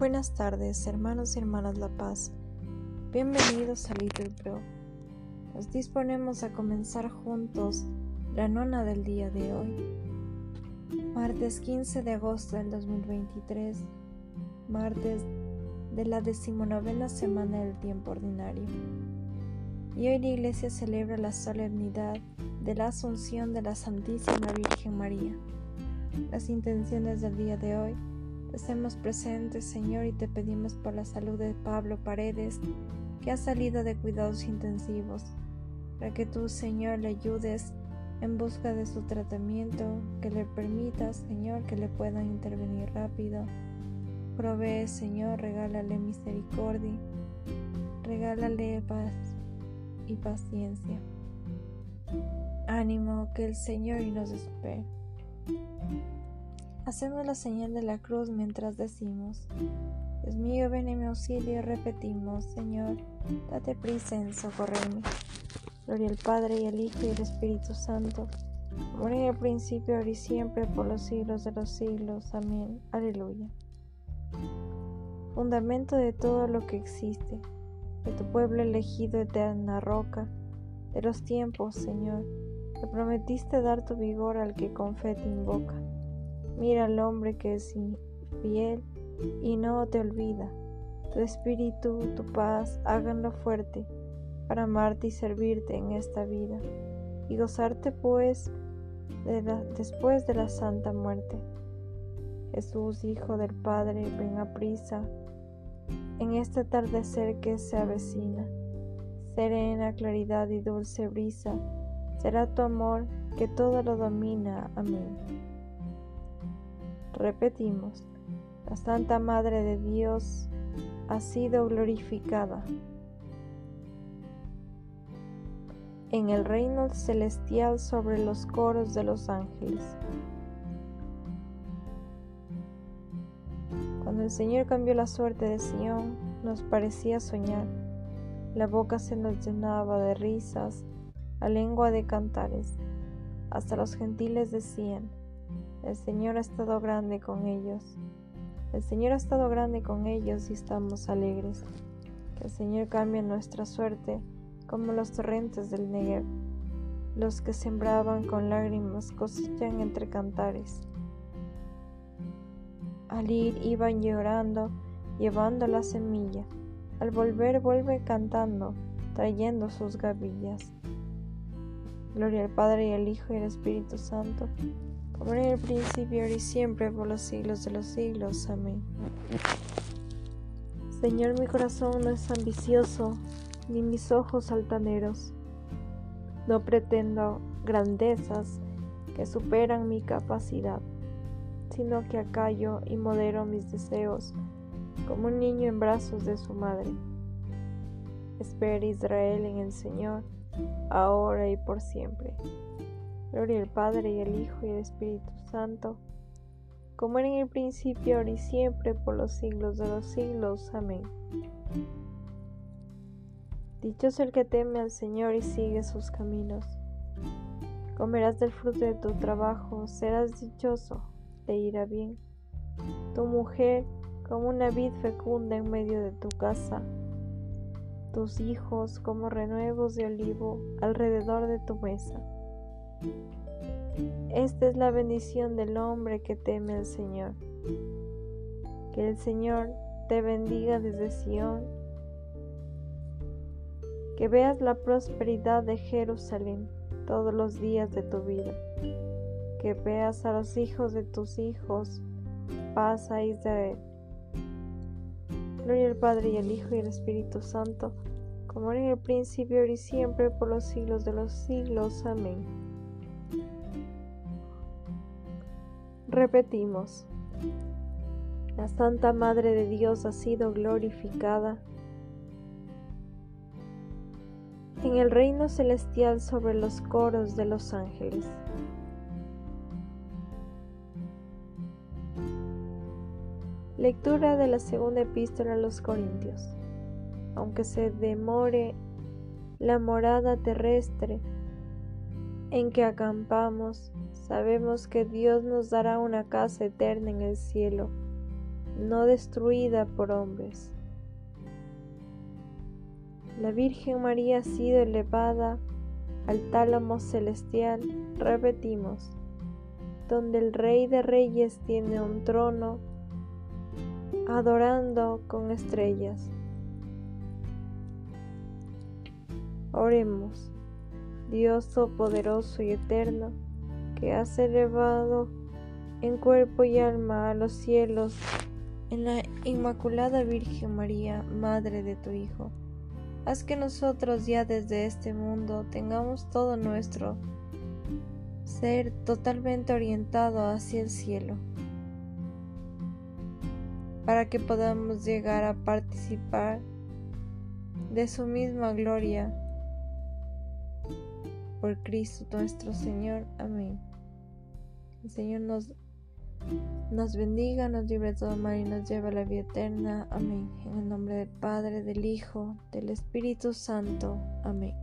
Buenas tardes, hermanos y hermanas La Paz. Bienvenidos a Little Pro. Nos disponemos a comenzar juntos la nona del día de hoy, martes 15 de agosto del 2023, martes de la decimonovena semana del tiempo ordinario. Y hoy la Iglesia celebra la solemnidad de la Asunción de la Santísima Virgen María. Las intenciones del día de hoy Hacemos presentes, Señor, y te pedimos por la salud de Pablo Paredes, que ha salido de cuidados intensivos, para que tú, Señor, le ayudes en busca de su tratamiento, que le permitas, Señor, que le puedan intervenir rápido. Provee, Señor, regálale misericordia, regálale paz y paciencia. Ánimo, que el Señor nos espere. Hacemos la señal de la cruz mientras decimos, Dios mío, ven en mi auxilio repetimos, Señor, date prisa en socorrerme. Gloria al Padre y al Hijo y al Espíritu Santo, como en el principio, ahora y siempre, por los siglos de los siglos. Amén. Aleluya. Fundamento de todo lo que existe, de tu pueblo elegido, eterna roca, de los tiempos, Señor, te prometiste dar tu vigor al que con fe te invoca. Mira al hombre que es infiel y no te olvida. Tu espíritu, tu paz, háganlo fuerte para amarte y servirte en esta vida y gozarte pues después de la santa muerte. Jesús, Hijo del Padre, ven a prisa en este atardecer que se avecina. Serena claridad y dulce brisa será tu amor que todo lo domina. Amén. Repetimos, la Santa Madre de Dios ha sido glorificada en el reino celestial sobre los coros de los ángeles. Cuando el Señor cambió la suerte de Sión, nos parecía soñar. La boca se nos llenaba de risas, la lengua de cantares. Hasta los gentiles decían, el Señor ha estado grande con ellos. El Señor ha estado grande con ellos y estamos alegres. Que el Señor cambie nuestra suerte como los torrentes del Negev. Los que sembraban con lágrimas cosechan entre cantares. Al ir iban llorando, llevando la semilla. Al volver vuelve cantando, trayendo sus gavillas. Gloria al Padre y al Hijo y al Espíritu Santo como en el principio, ahora y siempre, por los siglos de los siglos. Amén. Señor, mi corazón no es ambicioso, ni mis ojos altaneros. No pretendo grandezas que superan mi capacidad, sino que acallo y modero mis deseos como un niño en brazos de su madre. Espera Israel en el Señor, ahora y por siempre. Gloria al Padre y al Hijo y al Espíritu Santo, como era en el principio, ahora y siempre, por los siglos de los siglos. Amén. Dichoso el que teme al Señor y sigue sus caminos. Comerás del fruto de tu trabajo, serás dichoso, te irá bien. Tu mujer como una vid fecunda en medio de tu casa, tus hijos como renuevos de olivo alrededor de tu mesa. Esta es la bendición del hombre que teme al Señor. Que el Señor te bendiga desde Sión. Que veas la prosperidad de Jerusalén todos los días de tu vida. Que veas a los hijos de tus hijos. Paz a Israel. Gloria al Padre y al Hijo y al Espíritu Santo, como en el principio, y siempre, por los siglos de los siglos. Amén. Repetimos, la Santa Madre de Dios ha sido glorificada en el reino celestial sobre los coros de los ángeles. Lectura de la segunda epístola a los Corintios. Aunque se demore la morada terrestre en que acampamos, Sabemos que Dios nos dará una casa eterna en el cielo, no destruida por hombres. La Virgen María ha sido elevada al tálamo celestial, repetimos, donde el Rey de Reyes tiene un trono, adorando con estrellas. Oremos, Dios poderoso y eterno, que has elevado en cuerpo y alma a los cielos en la Inmaculada Virgen María, Madre de tu Hijo. Haz que nosotros ya desde este mundo tengamos todo nuestro ser totalmente orientado hacia el cielo, para que podamos llegar a participar de su misma gloria por Cristo nuestro Señor. Amén. El Señor nos, nos bendiga, nos libre de todo mal y nos lleva a la vida eterna. Amén. En el nombre del Padre, del Hijo, del Espíritu Santo. Amén.